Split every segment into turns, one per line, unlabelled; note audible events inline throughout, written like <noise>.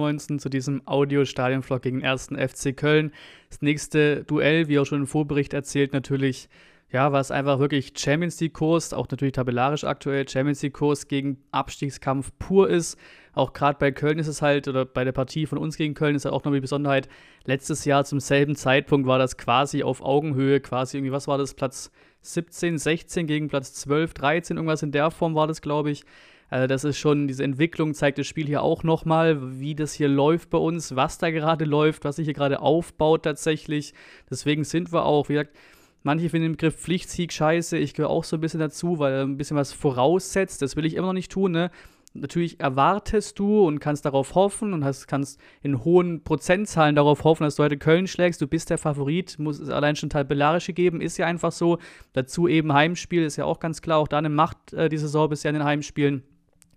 Und am zu diesem Audio-Stadionvlog gegen den ersten FC Köln. Das nächste Duell, wie auch schon im Vorbericht erzählt, natürlich, ja, war es einfach wirklich Champions League-Kurs, auch natürlich tabellarisch aktuell Champions League-Kurs gegen Abstiegskampf pur ist. Auch gerade bei Köln ist es halt, oder bei der Partie von uns gegen Köln ist halt auch noch die Besonderheit, letztes Jahr zum selben Zeitpunkt war das quasi auf Augenhöhe, quasi irgendwie, was war das, Platz 17, 16 gegen Platz 12, 13, irgendwas in der Form war das, glaube ich. Also das ist schon, diese Entwicklung zeigt das Spiel hier auch nochmal, wie das hier läuft bei uns, was da gerade läuft, was sich hier gerade aufbaut tatsächlich. Deswegen sind wir auch, wie gesagt, manche finden den Begriff Pflichtsieg scheiße. Ich gehöre auch so ein bisschen dazu, weil er ein bisschen was voraussetzt. Das will ich immer noch nicht tun, ne? Natürlich erwartest du und kannst darauf hoffen und hast, kannst in hohen Prozentzahlen darauf hoffen, dass du heute Köln schlägst. Du bist der Favorit, muss es allein schon tabellarische geben, ist ja einfach so. Dazu eben Heimspiel, ist ja auch ganz klar. Auch da Macht äh, die Saison bisher in den Heimspielen.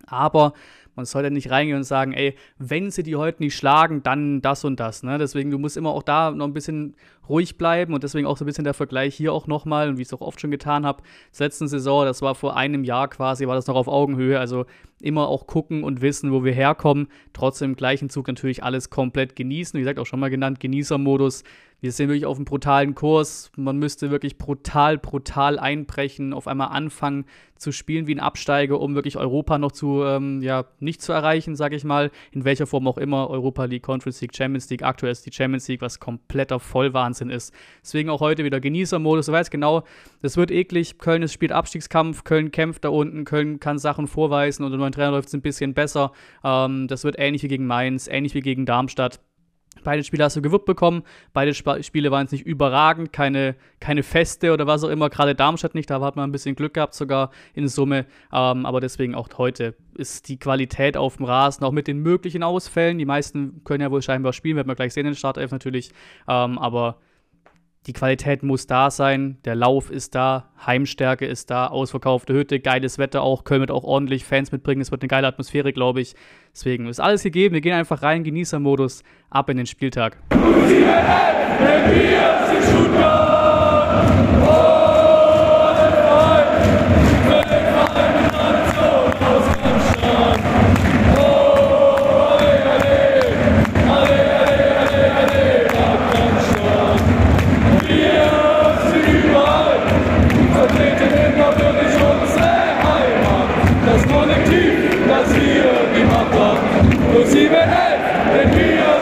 Aber man sollte nicht reingehen und sagen, ey, wenn sie die heute nicht schlagen, dann das und das. Ne? Deswegen, du musst immer auch da noch ein bisschen ruhig bleiben und deswegen auch so ein bisschen der Vergleich hier auch nochmal und wie ich es auch oft schon getan habe, zur letzten Saison, das war vor einem Jahr quasi, war das noch auf Augenhöhe. Also immer auch gucken und wissen, wo wir herkommen. Trotzdem im gleichen Zug natürlich alles komplett genießen. Wie gesagt, auch schon mal genannt, Genießermodus. Wir sind wirklich auf einem brutalen Kurs. Man müsste wirklich brutal, brutal einbrechen, auf einmal anfangen zu spielen wie ein Absteiger, um wirklich Europa noch zu, ähm, ja, nicht zu erreichen, sage ich mal. In welcher Form auch immer. Europa League, Conference League, Champions League. Aktuell ist die Champions League, was kompletter Vollwahnsinn ist. Deswegen auch heute wieder Genießermodus. Du weißt genau, das wird eklig. Köln spielt Abstiegskampf. Köln kämpft da unten. Köln kann Sachen vorweisen. Und unter neuen Trainer läuft es ein bisschen besser. Ähm, das wird ähnlich wie gegen Mainz, ähnlich wie gegen Darmstadt. Beide Spiele hast du gewuppt bekommen. Beide Sp Spiele waren jetzt nicht überragend, keine, keine Feste oder was auch immer. Gerade Darmstadt nicht, da hat man ein bisschen Glück gehabt, sogar in Summe. Ähm, aber deswegen auch heute ist die Qualität auf dem Rasen, auch mit den möglichen Ausfällen. Die meisten können ja wohl scheinbar spielen, werden wir gleich sehen in der Startelf natürlich. Ähm, aber die Qualität muss da sein, der Lauf ist da, Heimstärke ist da, ausverkaufte Hütte, geiles Wetter auch, Köln wird auch ordentlich Fans mitbringen, es wird eine geile Atmosphäre, glaube ich. Deswegen ist alles gegeben, wir gehen einfach rein, Genießermodus, ab in den Spieltag. Alegria!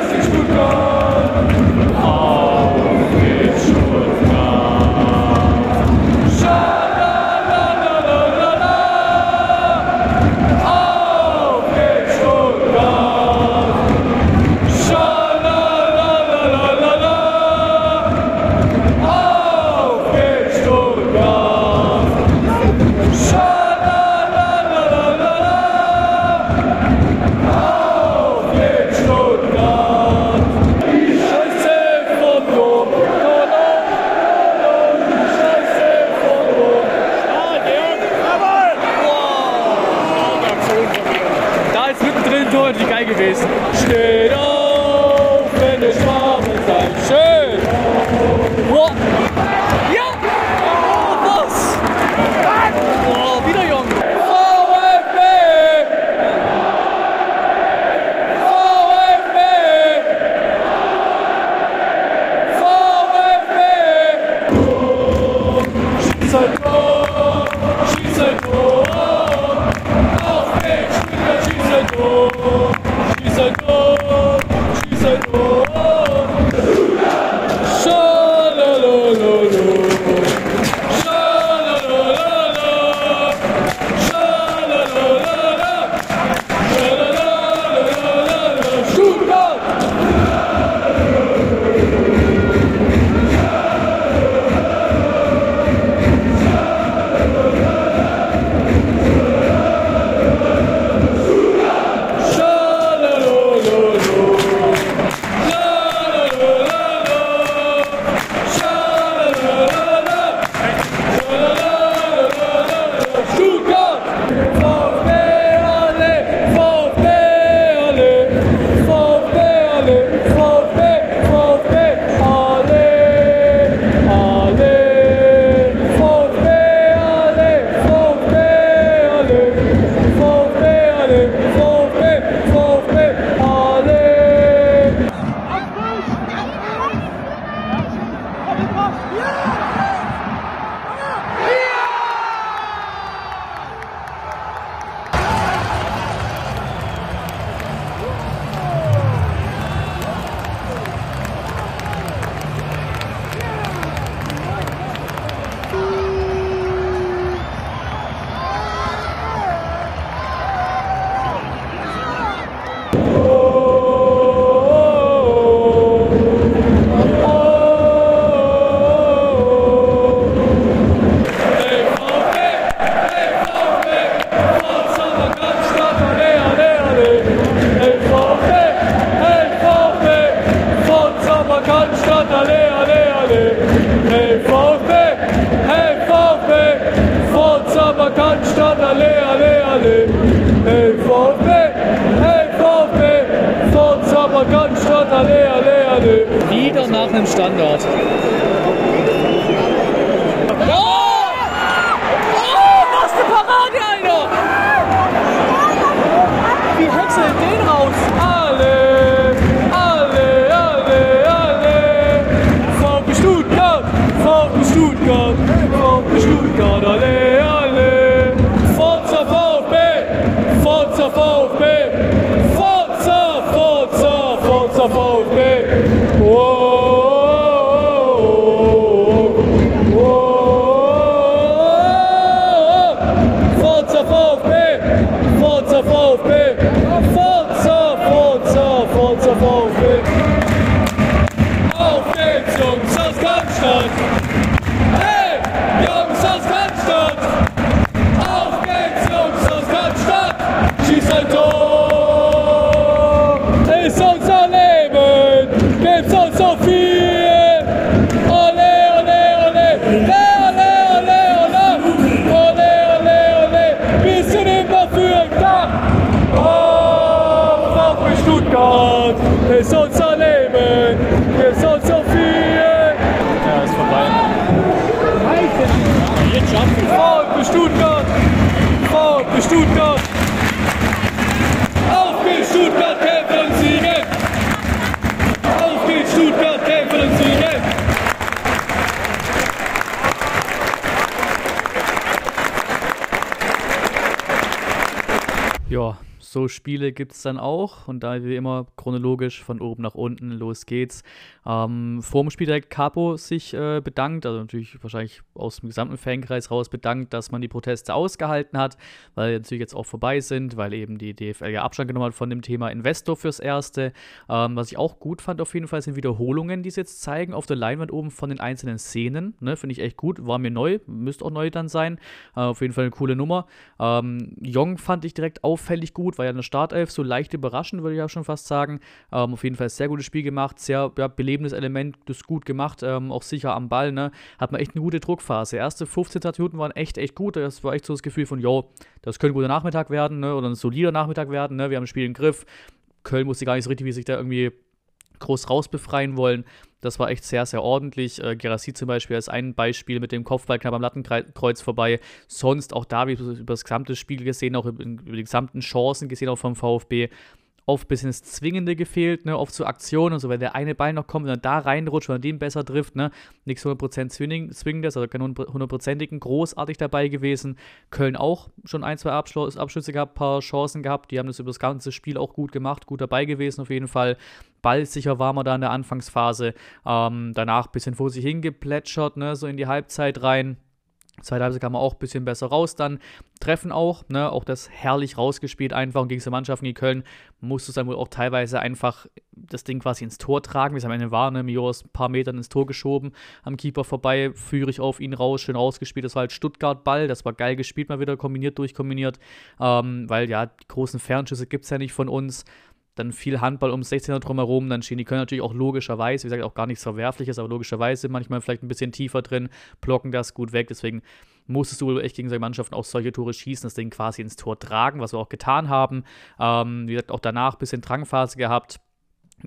und nach einem Standard. ja, so Spiele gibt es dann auch und da wie immer chronologisch von oben nach unten, los geht's. Ähm, vor dem Spiel direkt Capo sich äh, bedankt, also natürlich wahrscheinlich aus dem gesamten Fankreis raus bedankt, dass man die Proteste ausgehalten hat, weil die natürlich jetzt auch vorbei sind, weil eben die DFL ja Abstand genommen hat von dem Thema Investor fürs Erste. Ähm, was ich auch gut fand auf jeden Fall sind Wiederholungen, die sie jetzt zeigen auf der Leinwand oben von den einzelnen Szenen. Ne, Finde ich echt gut, war mir neu, müsste auch neu dann sein. Äh, auf jeden Fall eine coole Nummer. Ähm, Jong fand ich direkt auffällig gut, war ja eine Startelf, so leicht überraschend, würde ich ja schon fast sagen. Ähm, auf jeden Fall sehr gutes Spiel gemacht, sehr ja, belebendes Element, das gut gemacht, ähm, auch sicher am Ball, ne? Hat man echt eine gute Druckphase. Erste 15 Minuten waren echt, echt gut. Das war echt so das Gefühl von, yo, das könnte ein guter Nachmittag werden, ne? Oder ein solider Nachmittag werden, ne? Wir haben das Spiel im Griff. Köln wusste gar nicht so richtig, wie sich da irgendwie groß rausbefreien wollen. Das war echt sehr, sehr ordentlich. Äh, Gerassi zum Beispiel als ein Beispiel mit dem Kopfball knapp am Lattenkreuz vorbei. Sonst auch da, wie über das gesamte Spiel gesehen, auch über die gesamten Chancen gesehen, auch vom VfB, oft ein bisschen das Zwingende gefehlt, ne, oft so Aktionen und so, wenn der eine Ball noch kommt und dann da reinrutscht, wenn er den besser trifft, ne, nichts 100% Zwingendes, also kein 100%igen, großartig dabei gewesen. Köln auch schon ein, zwei Abschlüsse gehabt, paar Chancen gehabt, die haben das über das ganze Spiel auch gut gemacht, gut dabei gewesen auf jeden Fall. Ballsicher war man da in der Anfangsphase, ähm, danach ein bisschen vor sich hingeplätschert, ne, so in die Halbzeit rein. Zweite Halbzeit kam man auch ein bisschen besser raus dann. Treffen auch, ne, auch das herrlich rausgespielt einfach und gegen diese Mannschaften wie Köln musste es dann wohl auch teilweise einfach das Ding quasi ins Tor tragen, wie es am Ende war, ne, Mio ist ein paar Metern ins Tor geschoben, am Keeper vorbei, führe ich auf ihn raus, schön rausgespielt, das war halt Stuttgart-Ball, das war geil gespielt, mal wieder kombiniert, durchkombiniert, ähm, weil ja, die großen Fernschüsse gibt es ja nicht von uns, dann viel Handball um 16er drumherum, dann stehen die können natürlich auch logischerweise, wie gesagt, auch gar nichts Verwerfliches, aber logischerweise manchmal vielleicht ein bisschen tiefer drin, blocken das gut weg, deswegen musstest du echt gegen solche Mannschaften auch solche Tore schießen, das Ding quasi ins Tor tragen, was wir auch getan haben. Ähm, wie gesagt, auch danach ein bisschen Drangphase gehabt.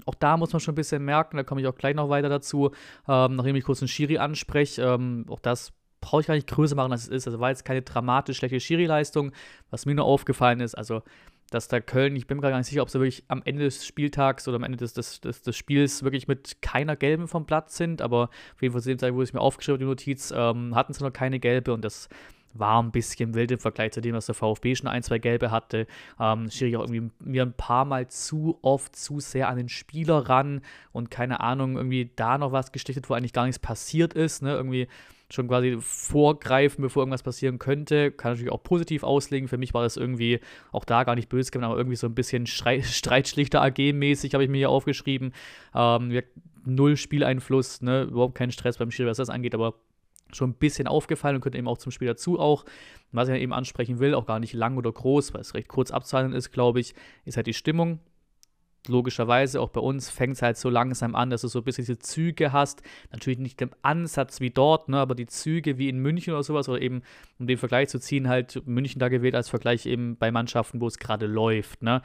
Auch da muss man schon ein bisschen merken, da komme ich auch gleich noch weiter dazu, ähm, nachdem ich kurz einen Schiri anspreche. Ähm, auch das brauche ich gar nicht größer machen, als es ist. Also war jetzt keine dramatisch schlechte Schiri-Leistung, was mir nur aufgefallen ist. Also dass da Köln, ich bin mir gar nicht sicher, ob sie wirklich am Ende des Spieltags oder am Ende des, des, des, des Spiels wirklich mit keiner gelben vom Platz sind, aber auf jeden Fall zu dem Zeitpunkt, wo ich mir aufgeschrieben habe, die Notiz, ähm, hatten sie noch keine gelbe und das war ein bisschen wild im Vergleich zu dem, was der VfB schon ein, zwei gelbe hatte. Ähm, Schiri auch irgendwie mir ein paar Mal zu oft zu sehr an den Spieler ran und keine Ahnung, irgendwie da noch was gestichtet, wo eigentlich gar nichts passiert ist, ne, irgendwie schon quasi vorgreifen, bevor irgendwas passieren könnte. Kann natürlich auch positiv auslegen. Für mich war das irgendwie auch da gar nicht böse aber irgendwie so ein bisschen <laughs> Streitschlichter AG-mäßig, habe ich mir hier aufgeschrieben. Ähm, null Spieleinfluss, ne? überhaupt kein Stress beim Schiri, was das angeht, aber schon ein bisschen aufgefallen und könnte eben auch zum Spiel dazu auch. Was ich eben ansprechen will, auch gar nicht lang oder groß, weil es recht kurz abzuhandeln ist, glaube ich, ist halt die Stimmung logischerweise auch bei uns fängt es halt so langsam an, dass du so ein bisschen diese Züge hast. Natürlich nicht im Ansatz wie dort, ne, aber die Züge wie in München oder sowas, oder eben, um den Vergleich zu ziehen, halt München da gewählt als Vergleich eben bei Mannschaften, wo es gerade läuft. Ne.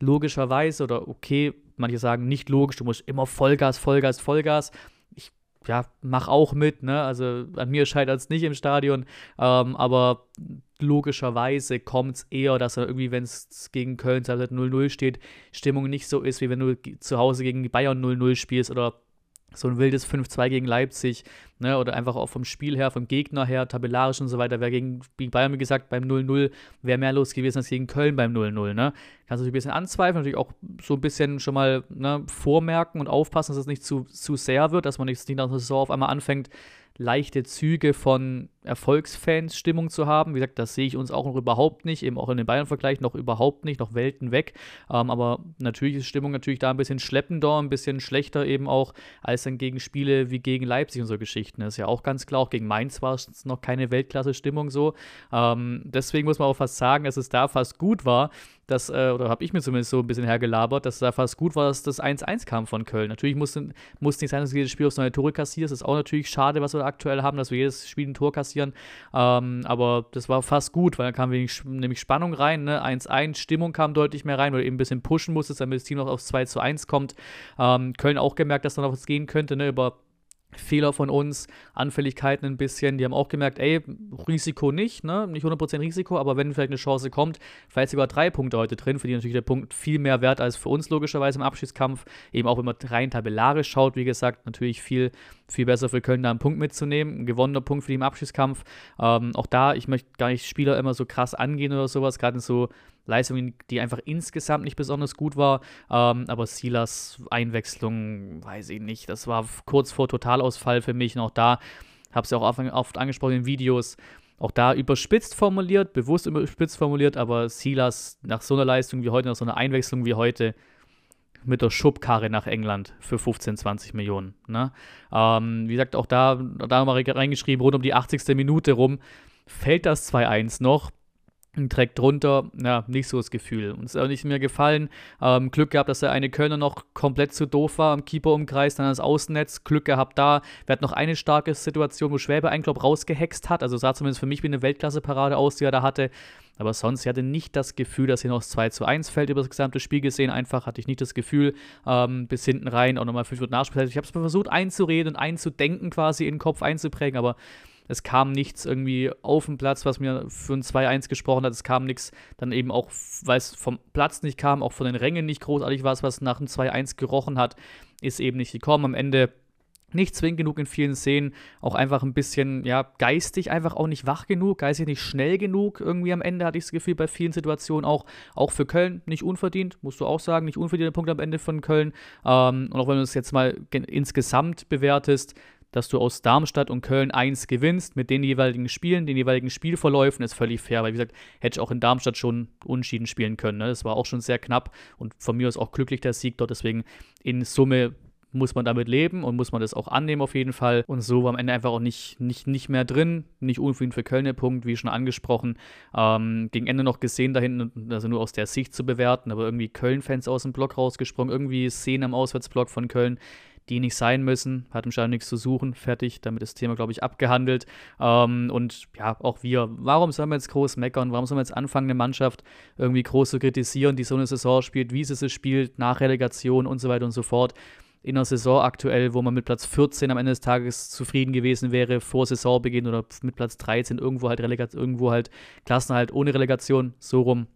Logischerweise oder okay, manche sagen nicht logisch, du musst immer Vollgas, Vollgas, Vollgas. Ich ja, mach auch mit, ne? Also an mir scheitert es nicht im Stadion, ähm, aber logischerweise kommt es eher, dass er irgendwie, wenn es gegen Köln 0-0 steht, Stimmung nicht so ist, wie wenn du zu Hause gegen Bayern 0-0 spielst oder so ein wildes 5-2 gegen Leipzig, ne, oder einfach auch vom Spiel her, vom Gegner her, tabellarisch und so weiter, wäre gegen, gegen Bayern, wie gesagt, beim 0-0 wäre mehr los gewesen als gegen Köln beim 0-0, ne. Kannst du dich ein bisschen anzweifeln, natürlich auch so ein bisschen schon mal ne, vormerken und aufpassen, dass es nicht zu, zu sehr wird, dass man nicht nach der Saison auf einmal anfängt, leichte Züge von Erfolgsfans-Stimmung zu haben. Wie gesagt, das sehe ich uns auch noch überhaupt nicht, eben auch in den Bayern-Vergleich noch überhaupt nicht, noch Welten weg. Ähm, aber natürlich ist Stimmung natürlich da ein bisschen schleppender, ein bisschen schlechter eben auch als dann gegen Spiele wie gegen Leipzig und so Geschichten. Das ist ja auch ganz klar. Auch gegen Mainz war es noch keine Weltklasse-Stimmung so. Ähm, deswegen muss man auch fast sagen, dass es da fast gut war, dass, äh, oder habe ich mir zumindest so ein bisschen hergelabert, dass es da fast gut war, dass das 1-1 kam von Köln. Natürlich muss, muss nicht sein, dass du jedes Spiel aufs neue Tore kassierst. Das ist auch natürlich schade, was wir aktuell haben, dass wir jedes Spiel ein Tor kassieren. Ähm, aber das war fast gut, weil da kam wenig, nämlich Spannung rein. 1-1, ne? Stimmung kam deutlich mehr rein, weil du eben ein bisschen pushen musstest, damit das Team noch aufs 2 1 kommt. Ähm, Köln auch gemerkt, dass da noch was gehen könnte, ne? über Fehler von uns, Anfälligkeiten ein bisschen. Die haben auch gemerkt, ey, Risiko nicht, ne? Nicht 100% Risiko, aber wenn vielleicht eine Chance kommt, vielleicht sogar drei Punkte heute drin, für die natürlich der Punkt viel mehr wert als für uns logischerweise im Abschiedskampf. Eben auch wenn man rein tabellarisch schaut, wie gesagt, natürlich viel, viel besser für Köln da einen Punkt mitzunehmen. Ein gewonnener Punkt für die im Abschiedskampf. Ähm, auch da, ich möchte gar nicht Spieler immer so krass angehen oder sowas, gerade in so Leistungen, die einfach insgesamt nicht besonders gut war. Ähm, aber Silas Einwechslung, weiß ich nicht. Das war kurz vor Totalausfall für mich. Und auch da, habe es ja auch oft angesprochen in Videos, auch da überspitzt formuliert, bewusst überspitzt formuliert, aber Silas nach so einer Leistung wie heute, nach so einer Einwechslung wie heute, mit der Schubkarre nach England für 15, 20 Millionen. Ne? Ähm, wie gesagt, auch da, da haben reingeschrieben, rund um die 80. Minute rum, fällt das 2-1 noch direkt drunter, ja, nicht so das Gefühl. Uns ist auch nicht mehr gefallen. Ähm, Glück gehabt, dass der eine Kölner noch komplett zu doof war am Keeper-Umkreis, dann das Außennetz. Glück gehabt da. Wir hatten noch eine starke Situation, wo Schwäbe einen, glaube rausgehext hat. Also sah zumindest für mich wie eine Weltklasse-Parade aus, die er da hatte. Aber sonst, ich hatte nicht das Gefühl, dass hier noch 2 zu 1 fällt über das gesamte Spiel gesehen. Einfach hatte ich nicht das Gefühl, ähm, bis hinten rein auch nochmal 5 Minuten Nachspiel. Ich habe es versucht einzureden und einzudenken, quasi in den Kopf einzuprägen, aber es kam nichts irgendwie auf dem Platz, was mir für ein 2-1 gesprochen hat. Es kam nichts dann eben auch, weil es vom Platz nicht kam, auch von den Rängen nicht großartig war, was nach einem 2-1 gerochen hat, ist eben nicht gekommen. Am Ende nicht zwingend genug in vielen Szenen, auch einfach ein bisschen, ja, geistig einfach auch nicht wach genug, geistig nicht schnell genug. Irgendwie am Ende hatte ich das Gefühl, bei vielen Situationen auch, auch für Köln nicht unverdient, musst du auch sagen, nicht unverdienter Punkt am Ende von Köln. Ähm, und auch wenn du es jetzt mal insgesamt bewertest, dass du aus Darmstadt und Köln eins gewinnst mit den jeweiligen Spielen, den jeweiligen Spielverläufen, ist völlig fair. Weil, wie gesagt, hätte ich auch in Darmstadt schon unschieden spielen können. Ne? Das war auch schon sehr knapp und von mir aus auch glücklich der Sieg dort. Deswegen in Summe muss man damit leben und muss man das auch annehmen auf jeden Fall. Und so war am Ende einfach auch nicht, nicht, nicht mehr drin. Nicht unbedingt für Köln der Punkt, wie schon angesprochen. Ähm, gegen Ende noch gesehen da hinten, also nur aus der Sicht zu bewerten, aber irgendwie Köln-Fans aus dem Block rausgesprungen, irgendwie Szenen am Auswärtsblock von Köln die nicht sein müssen. Hat im Stadion nichts zu suchen. Fertig. Damit ist das Thema, glaube ich, abgehandelt. Ähm, und ja, auch wir. Warum sollen wir jetzt groß meckern? Warum sollen wir jetzt anfangen, eine Mannschaft irgendwie groß zu kritisieren, die so eine Saison spielt, wie sie es spielt, nach Relegation und so weiter und so fort? In der Saison aktuell, wo man mit Platz 14 am Ende des Tages zufrieden gewesen wäre, vor Saisonbeginn oder mit Platz 13 irgendwo halt Relegation, irgendwo halt Klassenhalt ohne Relegation, so rum.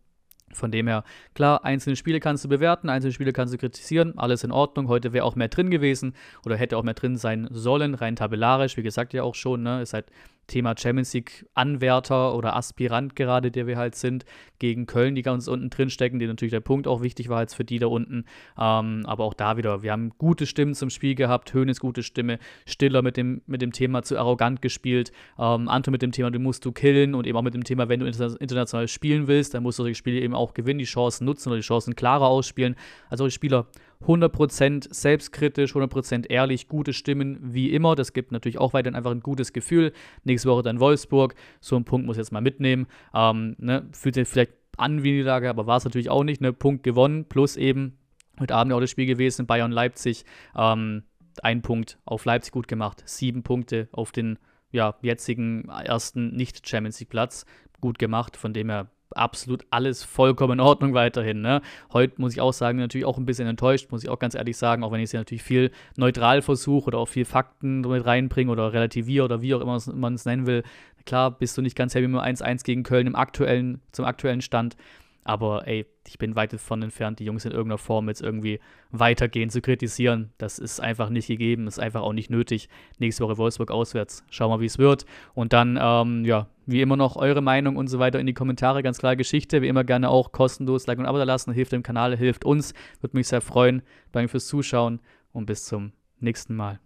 Von dem her, klar, einzelne Spiele kannst du bewerten, einzelne Spiele kannst du kritisieren, alles in Ordnung. Heute wäre auch mehr drin gewesen oder hätte auch mehr drin sein sollen, rein tabellarisch, wie gesagt ja auch schon, ne? Ist halt Thema Champions League Anwärter oder Aspirant gerade, der wir halt sind, gegen Köln, die ganz unten drin stecken, die natürlich der Punkt auch wichtig war jetzt für die da unten. Ähm, aber auch da wieder, wir haben gute Stimmen zum Spiel gehabt, Höhnes gute Stimme, Stiller mit dem, mit dem Thema zu arrogant gespielt, ähm, Anton mit dem Thema, du musst du killen und eben auch mit dem Thema, wenn du international spielen willst, dann musst du solche Spiele eben auch gewinnen, die Chancen nutzen oder die Chancen klarer ausspielen. Also die Spieler 100% selbstkritisch, 100% ehrlich, gute Stimmen wie immer. Das gibt natürlich auch weiterhin einfach ein gutes Gefühl. Nächste Woche dann Wolfsburg. So einen Punkt muss ich jetzt mal mitnehmen. Ähm, ne, fühlt sich vielleicht an wie die Lage, aber war es natürlich auch nicht. Ne? Punkt gewonnen, plus eben heute Abend auch das Spiel gewesen, Bayern-Leipzig. Ähm, ein Punkt auf Leipzig gut gemacht, sieben Punkte auf den ja, jetzigen ersten Nicht-Champions League-Platz gut gemacht. Von dem her absolut alles vollkommen in Ordnung weiterhin. Ne? Heute muss ich auch sagen, natürlich auch ein bisschen enttäuscht, muss ich auch ganz ehrlich sagen, auch wenn ich es natürlich viel neutral versuche oder auch viel Fakten mit reinbringe oder relativiere oder wie auch immer man es nennen will. Klar bist du nicht ganz happy mit 1-1 gegen Köln im aktuellen, zum aktuellen Stand. Aber ey, ich bin weit davon entfernt, die Jungs in irgendeiner Form jetzt irgendwie weitergehen zu kritisieren. Das ist einfach nicht gegeben, ist einfach auch nicht nötig. Nächste Woche Wolfsburg auswärts. Schauen wir wie es wird. Und dann, ähm, ja, wie immer noch eure Meinung und so weiter in die Kommentare. Ganz klare Geschichte. Wie immer gerne auch kostenlos Like und Abo da lassen. Hilft dem Kanal, hilft uns. Würde mich sehr freuen. Danke fürs Zuschauen und bis zum nächsten Mal.